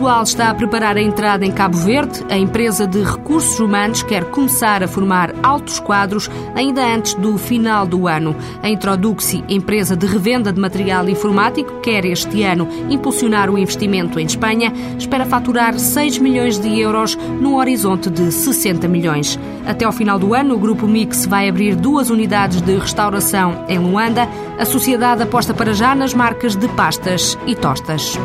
pessoal está a preparar a entrada em Cabo Verde. A empresa de recursos humanos quer começar a formar altos quadros ainda antes do final do ano. A Introduxi, empresa de revenda de material informático, quer este ano impulsionar o investimento em Espanha. Espera faturar 6 milhões de euros num horizonte de 60 milhões. Até ao final do ano, o Grupo Mix vai abrir duas unidades de restauração em Luanda. A sociedade aposta para já nas marcas de pastas e tostas.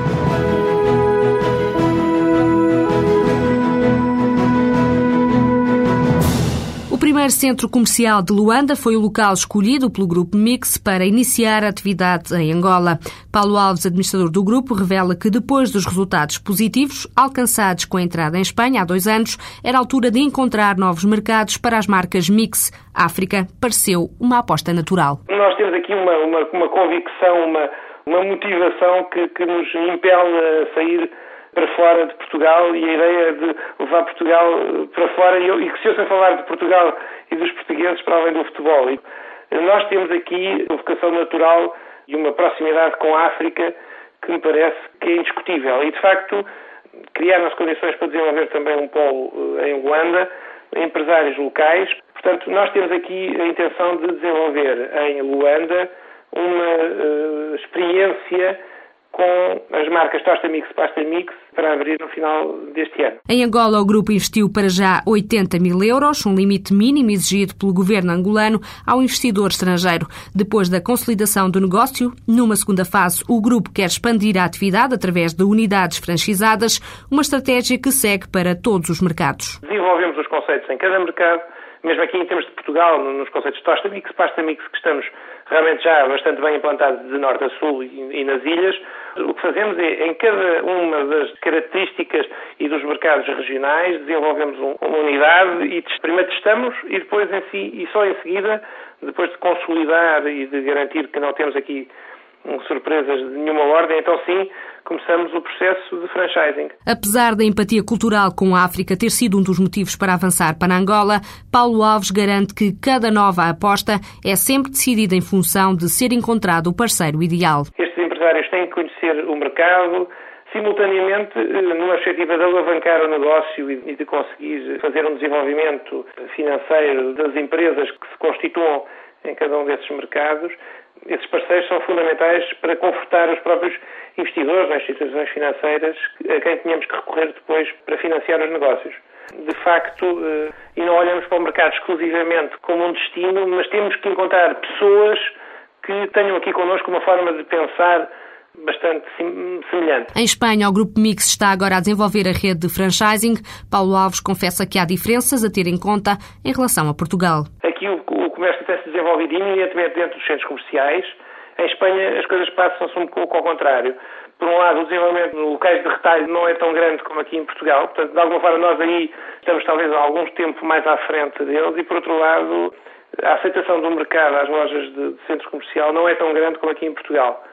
Primeiro centro comercial de Luanda foi o local escolhido pelo Grupo Mix para iniciar a atividade em Angola. Paulo Alves, administrador do grupo, revela que depois dos resultados positivos alcançados com a entrada em Espanha há dois anos, era a altura de encontrar novos mercados para as marcas Mix. África pareceu uma aposta natural. Nós temos aqui uma, uma, uma convicção, uma, uma motivação que, que nos impele a sair para fora de Portugal e a ideia de levar Portugal eh, para fora e, e que se ouça falar de Portugal e dos portugueses para além do futebol. E nós temos aqui uma vocação natural e uma proximidade com a África que me parece que é indiscutível. E, de facto, criaram as condições para desenvolver também um polo eh, em Luanda, empresários locais. Portanto, nós temos aqui a intenção de desenvolver em Luanda uma uh, experiência com as marcas Tosta Mix e Pasta Mix para abrir no final deste ano. Em Angola, o grupo investiu para já 80 mil euros, um limite mínimo exigido pelo governo angolano ao investidor estrangeiro. Depois da consolidação do negócio, numa segunda fase, o grupo quer expandir a atividade através de unidades franchisadas, uma estratégia que segue para todos os mercados. Desenvolvemos os conceitos em cada mercado, mesmo aqui em termos de Portugal, nos conceitos Tosta Mix, Pasta Mix, que estamos realmente já bastante bem implantados de norte a sul e, nas ilhas, o que fazemos é, em cada uma das características e dos mercados regionais, desenvolvemos uma unidade e primeiro testamos e depois em si, e só em seguida, depois de consolidar e de garantir que não temos aqui surpresas de nenhuma ordem, então sim, começamos o processo de franchising. Apesar da empatia cultural com a África ter sido um dos motivos para avançar para Angola, Paulo Alves garante que cada nova aposta é sempre decidida em função de ser encontrado o parceiro ideal. Estes empresários têm que conhecer o mercado, simultaneamente eh, numa perspectiva de alavancar o negócio e de conseguir fazer um desenvolvimento financeiro das empresas que se constituam em cada um desses mercados, esses parceiros são fundamentais para confortar os próprios investidores, as instituições financeiras, a quem tínhamos que recorrer depois para financiar os negócios. De facto, eh, e não olhamos para o mercado exclusivamente como um destino, mas temos que encontrar pessoas que tenham aqui connosco uma forma de pensar bastante semelhante. Em Espanha, o Grupo Mix está agora a desenvolver a rede de franchising. Paulo Alves confessa que há diferenças a ter em conta em relação a Portugal. Aqui o, o comércio tem-se desenvolvido imediatamente dentro dos centros comerciais. Em Espanha as coisas passam-se um pouco ao contrário. Por um lado, o desenvolvimento de locais de retalho não é tão grande como aqui em Portugal, portanto, de alguma forma nós aí estamos talvez há alguns tempo mais à frente deles e, por outro lado, a aceitação do mercado às lojas de, centro comercial não é tão grande como aqui em Portugal.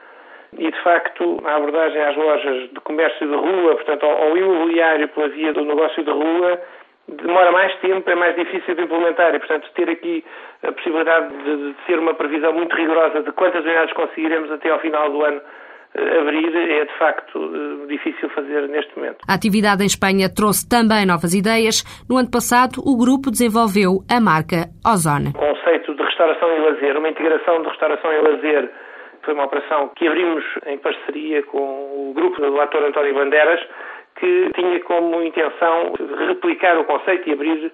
E, de facto, a abordagem às lojas de comércio de rua, portanto, ao imobiliário pela via do negócio de rua, demora mais tempo, é mais difícil de implementar e, portanto, ter aqui a possibilidade de, de ser uma previsão muito rigorosa de quantas unidades conseguiremos até ao final do ano eh, abrir é de facto eh, difícil fazer neste momento. A atividade em Espanha trouxe também novas ideias. No ano passado, o grupo desenvolveu a marca Ozone. O conceito de restauração e lazer, uma integração de restauração e lazer, foi uma operação que abrimos em parceria com o grupo do ator António Bandeiras, que tinha como intenção replicar o conceito e abrir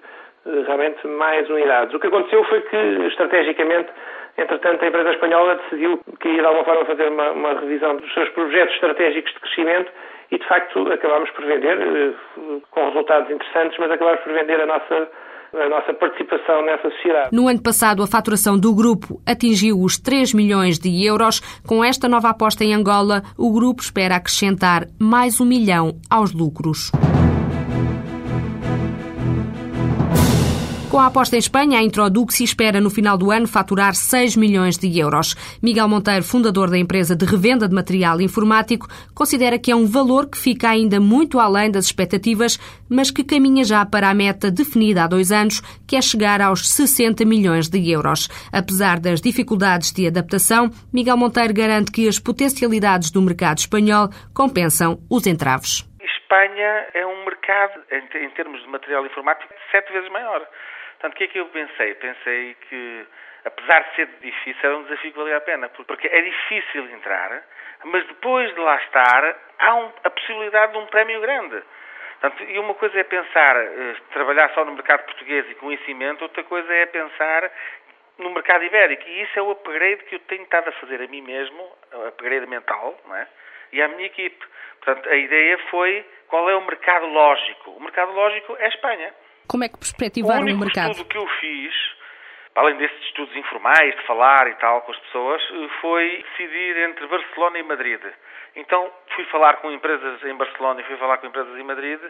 eh, realmente mais unidades. O que aconteceu foi que, estrategicamente, entretanto, a empresa espanhola decidiu que ia de alguma forma fazer uma, uma revisão dos seus projetos estratégicos de crescimento e, de facto, acabámos por vender, eh, com resultados interessantes, mas acabámos por vender a nossa a nossa participação nessa sociedade. No ano passado, a faturação do grupo atingiu os 3 milhões de euros. Com esta nova aposta em Angola, o grupo espera acrescentar mais um milhão aos lucros. Com a aposta em Espanha, a Introduxi espera no final do ano faturar 6 milhões de euros. Miguel Monteiro, fundador da empresa de revenda de material informático, considera que é um valor que fica ainda muito além das expectativas, mas que caminha já para a meta definida há dois anos, que é chegar aos 60 milhões de euros. Apesar das dificuldades de adaptação, Miguel Monteiro garante que as potencialidades do mercado espanhol compensam os entraves Espanha é um mercado, em, em termos de material informático, sete vezes maior. Portanto, o que é que eu pensei? Pensei que, apesar de ser difícil, era um desafio que valia a pena, porque é difícil entrar, mas depois de lá estar, há um, a possibilidade de um prémio grande. Portanto, e uma coisa é pensar, eh, trabalhar só no mercado português e conhecimento, outra coisa é pensar no mercado ibérico. E isso é o upgrade que eu tenho estado a fazer a mim mesmo, upgrade mental, não é? e à minha equipe. Portanto, a ideia foi qual é o mercado lógico. O mercado lógico é a Espanha. Como é que perspectivaram o, o mercado? O estudo que eu fiz, além desses estudos informais, de falar e tal com as pessoas, foi decidir entre Barcelona e Madrid. Então fui falar com empresas em Barcelona e fui falar com empresas em Madrid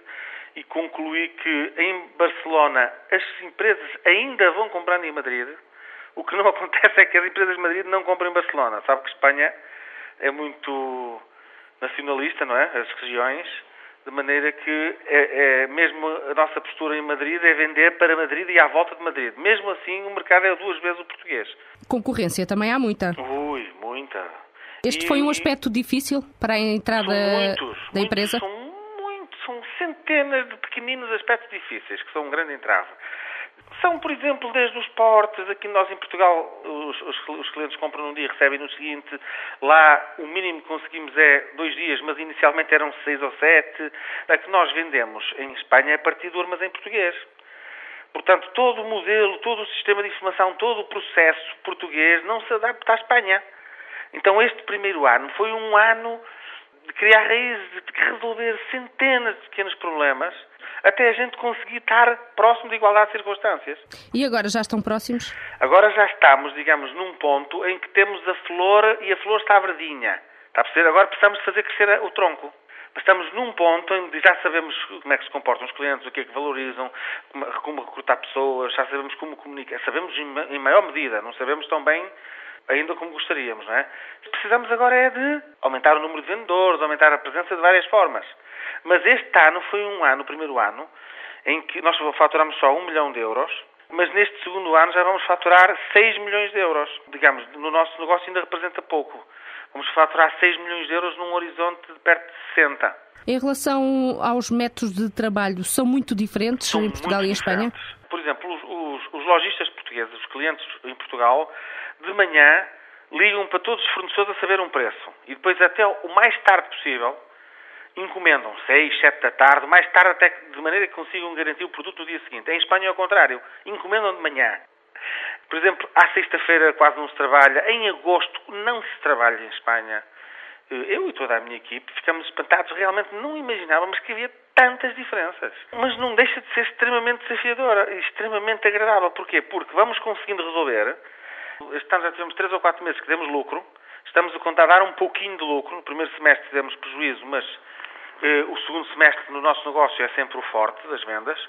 e concluí que em Barcelona as empresas ainda vão comprar em Madrid. O que não acontece é que as empresas de Madrid não compram em Barcelona. Sabe que Espanha é muito nacionalista, não é? As regiões, de maneira que é, é, mesmo a nossa postura em Madrid é vender para Madrid e à volta de Madrid. Mesmo assim, o mercado é duas vezes o português. Concorrência também há muita. Ui, muita. Este e foi um aspecto difícil para a entrada muitos, da empresa? Muitos, são muitos, são centenas de pequeninos aspectos difíceis que são um grande entrave. São, por exemplo, desde os portes, aqui nós em Portugal, os, os, os, clientes compram num dia recebem no seguinte, lá o mínimo que conseguimos é dois dias, mas inicialmente eram seis ou sete. A que nós vendemos em Espanha é a partir do armazém português. Portanto, todo o modelo, todo o sistema de informação, todo o processo português não se adapta à Espanha. Então, este primeiro ano foi um ano de criar raízes, de resolver centenas de pequenos problemas até a gente conseguir estar próximo de igualdade de circunstâncias. E agora já estão próximos? Agora já estamos, digamos, num ponto em que temos a flor e a flor está verdinha. Está a perceber? Agora precisamos fazer crescer o tronco. Estamos num ponto em que já sabemos como é que se comportam os clientes, o que é que valorizam, como, recrutar pessoas, já sabemos como comunicar. Sabemos em maior medida, não sabemos tão bem ainda como gostaríamos, não é? Precisamos agora é de aumentar o número de vendedores, aumentar a presença de várias formas. Mas este ano foi um ano, o primeiro ano, em que nós faturamos só um milhão de euros, mas neste segundo ano já vamos faturar 6 milhões de euros. Digamos, no nosso negócio ainda representa pouco. Vamos faturar 6 milhões de euros num horizonte de perto de 60. Em relação aos métodos de trabalho, são muito diferentes são em Portugal e em Espanha? Por exemplo, os, os, os lojistas portugueses, os clientes em Portugal, de manhã ligam para todos os fornecedores a saber um preço. E depois, até o mais tarde possível, encomendam 6, 7 da tarde, mais tarde até de maneira que consigam garantir o produto no dia seguinte. Em Espanha é o contrário, encomendam de manhã. Por exemplo, à sexta-feira quase não se trabalha, em agosto não se trabalha em Espanha. Eu e toda a minha equipe ficamos espantados, realmente não imaginávamos que havia tantas diferenças. Mas não deixa de ser extremamente desafiadora e extremamente agradável. Porquê? Porque vamos conseguindo resolver. Este ano já tivemos 3 ou 4 meses que demos lucro. Estamos a contar dar um pouquinho de lucro. No primeiro semestre tivemos prejuízo, mas eh, o segundo semestre no nosso negócio é sempre o forte das vendas.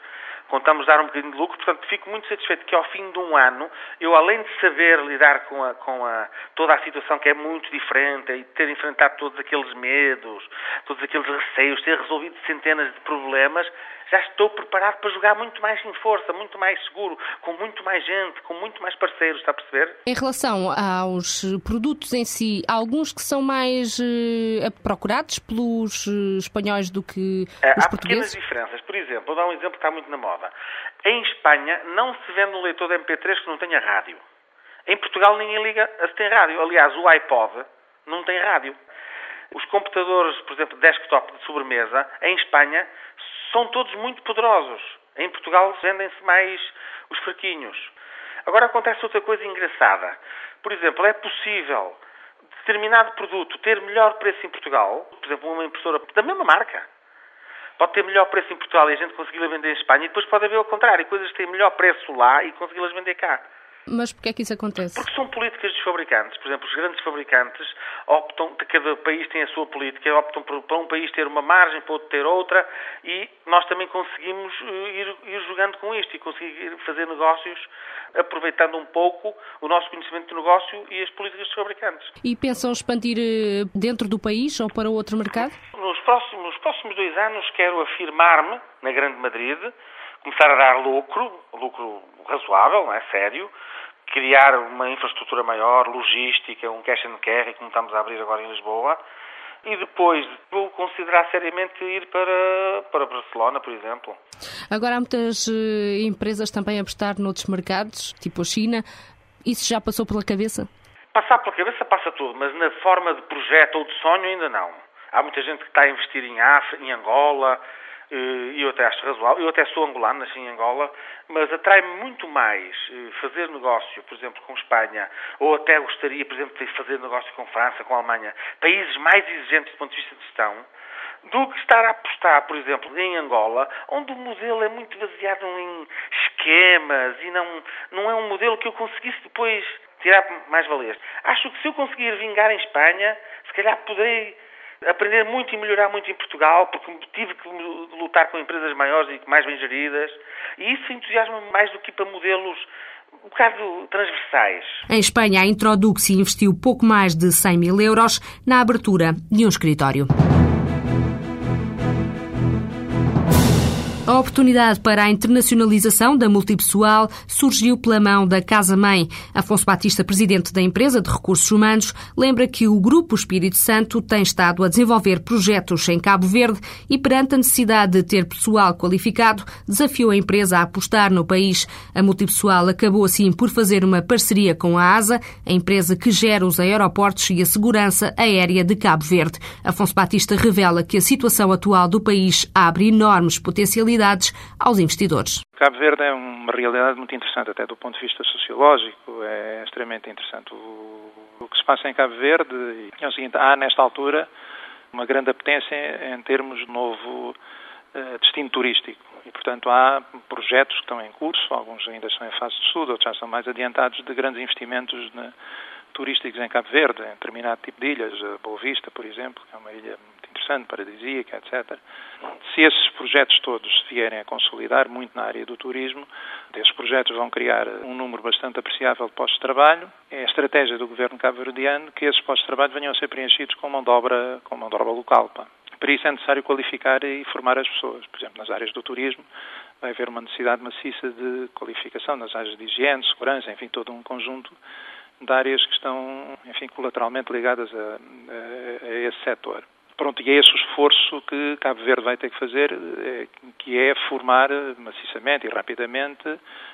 Contamos dar um bocadinho de lucro, portanto fico muito satisfeito que ao fim de um ano, eu além de saber lidar com, a, com a, toda a situação que é muito diferente e ter enfrentado todos aqueles medos, todos aqueles receios, ter resolvido centenas de problemas, já estou preparado para jogar muito mais em força, muito mais seguro, com muito mais gente, com muito mais parceiros, está a perceber? Em relação aos produtos em si, há alguns que são mais uh, procurados pelos uh, espanhóis do que é, os há portugueses? Há pequenas diferenças. Por exemplo, vou dar um exemplo que está muito na moda. Em Espanha não se vende um leitor de MP3 que não tenha rádio. Em Portugal ninguém liga a se tem rádio. Aliás, o iPod não tem rádio. Os computadores, por exemplo, desktop de sobremesa, em Espanha, são todos muito poderosos. Em Portugal vendem-se mais os fraquinhos. Agora acontece outra coisa engraçada. Por exemplo, é possível determinado produto ter melhor preço em Portugal, por exemplo, uma impressora da mesma marca, pode ter melhor preço em Portugal e a gente conseguir vender em Espanha, e depois pode haver o contrário, coisas que têm melhor preço lá e consegui-las vender cá. Mas porquê é que isso acontece? Porque são políticas dos fabricantes. Por exemplo, os grandes fabricantes optam, cada país tem a sua política, optam por, para um país ter uma margem, para outro ter outra, e nós também conseguimos eh, ir, ir jogando com isto e conseguir fazer negócios aproveitando um pouco o nosso conhecimento de negócio e as políticas dos fabricantes. E pensam expandir eh, dentro do país ou para outro mercado? Nos próximos, dois anos quero afirmar-me na Grande Madrid, começar a dar lucro, lucro razoável, não é sério, criar uma infraestrutura maior, logística, um cash and carry, como estamos a abrir agora em Lisboa, e depois vou considerar seriamente ir para, para Barcelona, por exemplo. Agora há muitas uh, empresas também a apostar noutros mercados, tipo a China. Isso já passou pela cabeça? Passar pela cabeça passa tudo, mas na forma de projeto ou de sonho ainda não. Há muita gente que está a investir em África, em Angola, eh, e eu até acho razoável. Eu até sou angolano, nasci em Angola, mas atrai-me muito mais eh, fazer negócio, por exemplo, com Espanha, ou até gostaria, por exemplo, de fazer negócio com França, com Alemanha, países mais exigentes do ponto de vista de gestão, do que estar a apostar, por exemplo, em Angola, onde o modelo é muito baseado em esquemas e não, não é um modelo que eu conseguisse depois tirar mais valias. Acho que se eu conseguir vingar em Espanha, se calhar poderei aprender muito e melhorar muito em Portugal, porque tive que lutar com empresas maiores e mais bem geridas, e isso entusiasma-me mais do que para modelos um bocado transversais. Em Espanha, a Introdux investiu pouco mais de 100 mil euros na abertura de um escritório. A oportunidade para a internacionalização da multipessoal surgiu pela mão da Casa-Mãe. Afonso Batista, presidente da empresa de recursos humanos, lembra que o Grupo Espírito Santo tem estado a desenvolver projetos em Cabo Verde e, perante a necessidade de ter pessoal qualificado, desafiou a empresa a apostar no país. A multipessoal acabou assim por fazer uma parceria com a ASA, a empresa que gera os aeroportos e a segurança aérea de Cabo Verde. Afonso Batista revela que a situação atual do país abre enormes potencialidades aos investidores. Cabo Verde é uma realidade muito interessante, até do ponto de vista sociológico, é extremamente interessante. O, que se passa em Cabo Verde é o seguinte: há nesta altura uma grande apetência em termos de novo uh, destino turístico. E, portanto, há projetos que estão em curso, alguns ainda estão em fase de estudo, outros já são mais adiantados, de grandes investimentos na, turísticos em Cabo Verde, em determinado tipo de ilhas, Boa Vista, por exemplo, que é uma ilha interessante, paradisíaca, etc. Se esses projetos todos se vierem a consolidar muito na área do turismo, esses projetos vão criar um número bastante apreciável de postos de trabalho. É a estratégia do governo cabo-verdiano que esses postos de trabalho venham a ser preenchidos com mão de obra, com mão de obra local. Pá. Para isso é necessário qualificar e formar as pessoas. Por exemplo, nas áreas do turismo, vai haver uma necessidade maciça de qualificação nas áreas de higiene, segurança, enfim, todo um conjunto de áreas que estão, enfim, colateralmente ligadas a, a, a esse setor. Pronto, e é esse o esforço que Cabo Verde vai ter que fazer, eh, que é formar maciçamente e rapidamente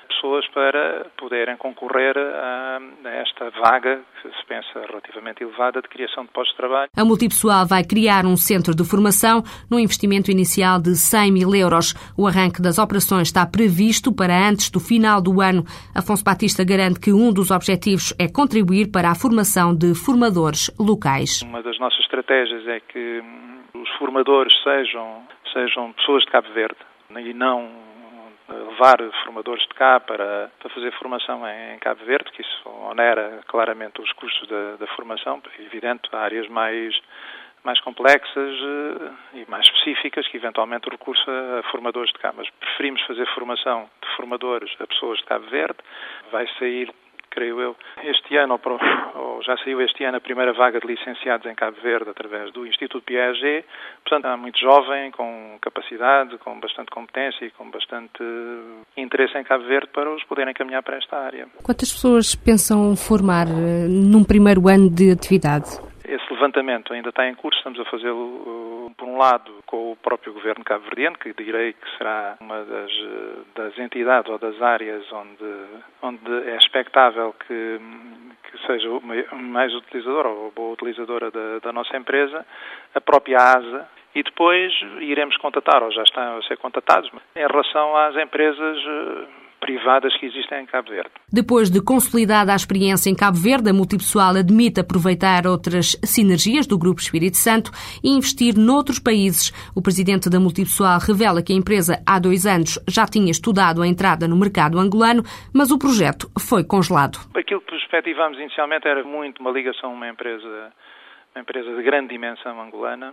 pessoas para poderem concorrer a esta vaga, que se pensa relativamente elevada, de criação de postos de trabalho. A Multipessoal vai criar um centro de formação num investimento inicial de 100 mil euros. O arranque das operações está previsto para antes do final do ano. Afonso Batista garante que um dos objetivos é contribuir para a formação de formadores locais. Uma das nossas estratégias é que os formadores sejam, sejam pessoas de Cabo Verde e não levar formadores de cá para, para fazer formação em, Cabo Verde, que isso onera claramente os custos da, da formação, é evidente, há áreas mais mais complexas eh, e mais específicas que eventualmente recurso a formadores de cá, mas preferimos fazer formação de formadores a pessoas de Cabo Verde. Vai sair creio eu, este ano, ou já saiu este ano, a primeira vaga de licenciados em Cabo Verde através do Instituto Piaget. Portanto, há muito jovem, com capacidade, com bastante competência e com bastante interesse em Cabo Verde para os poderem caminhar para esta área. Quantas pessoas pensam formar eh, num primeiro ano de atividade? Esse levantamento ainda está em curso, estamos a fazê-lo, por um lado, com o próprio governo cabo-verdiano, que direi que será uma das, das entidades ou das áreas onde, onde é expectável que, que seja mais utilizadora ou boa utilizadora da, da nossa empresa, a própria ASA, e depois iremos contatar, ou já estão a ser contatados, em relação às empresas privadas que existem em Cabo Verde. Depois de consolidada a experiência em Cabo Verde, a Multipessoal admite aproveitar outras sinergias do Grupo Espírito Santo e investir noutros países. O presidente da Multipessoal revela que a empresa há dois anos já tinha estudado a entrada no mercado angolano, mas o projeto foi congelado. Aquilo que perspectivámos inicialmente era muito uma ligação a uma empresa, uma empresa de grande dimensão angolana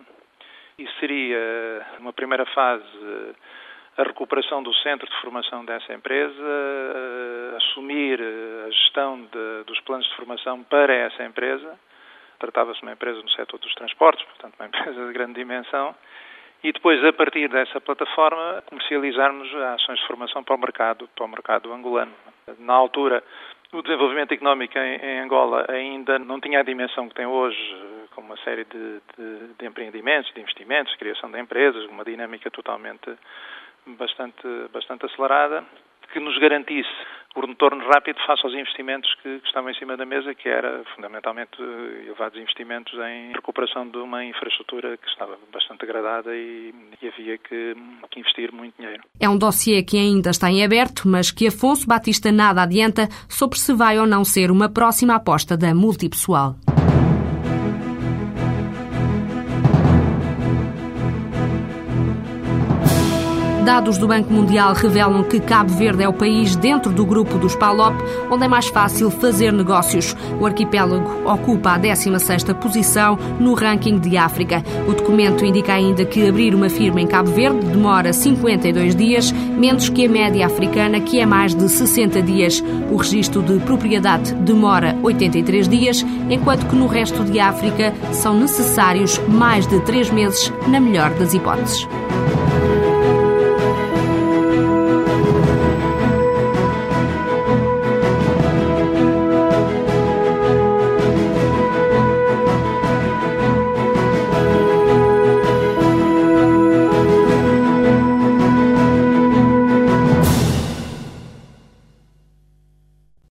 e seria uma primeira fase a recuperação do centro de formação dessa empresa, assumir a gestão de, dos planos de formação para essa empresa. Tratava-se de uma empresa no setor dos transportes, portanto, uma empresa de grande dimensão. E depois, a partir dessa plataforma, comercializarmos ações de formação para o mercado, para o mercado angolano. Na altura, o desenvolvimento económico em, Angola ainda não tinha a dimensão que tem hoje, com uma série de, de, de empreendimentos, de investimentos, criação de empresas, uma dinâmica totalmente bastante, bastante acelerada, que nos garantisse o retorno rápido face aos investimentos que, que, estavam em cima da mesa, que era fundamentalmente elevados investimentos em recuperação de uma infraestrutura que estava bastante degradada e, e havia que, que, investir muito dinheiro. É um dossiê que ainda está em aberto, mas que Afonso Batista nada adianta sobre se vai ou não ser uma próxima aposta da multipessoal. Dados do Banco Mundial revelam que Cabo Verde é o país dentro do grupo dos PALOP onde é mais fácil fazer negócios. O arquipélago ocupa a 16ª posição no ranking de África. O documento indica ainda que abrir uma firma em Cabo Verde demora 52 dias, menos que a média africana, que é mais de 60 dias. O registro de propriedade demora 83 dias, enquanto que no resto de África são necessários mais de 3 meses, na melhor das hipóteses.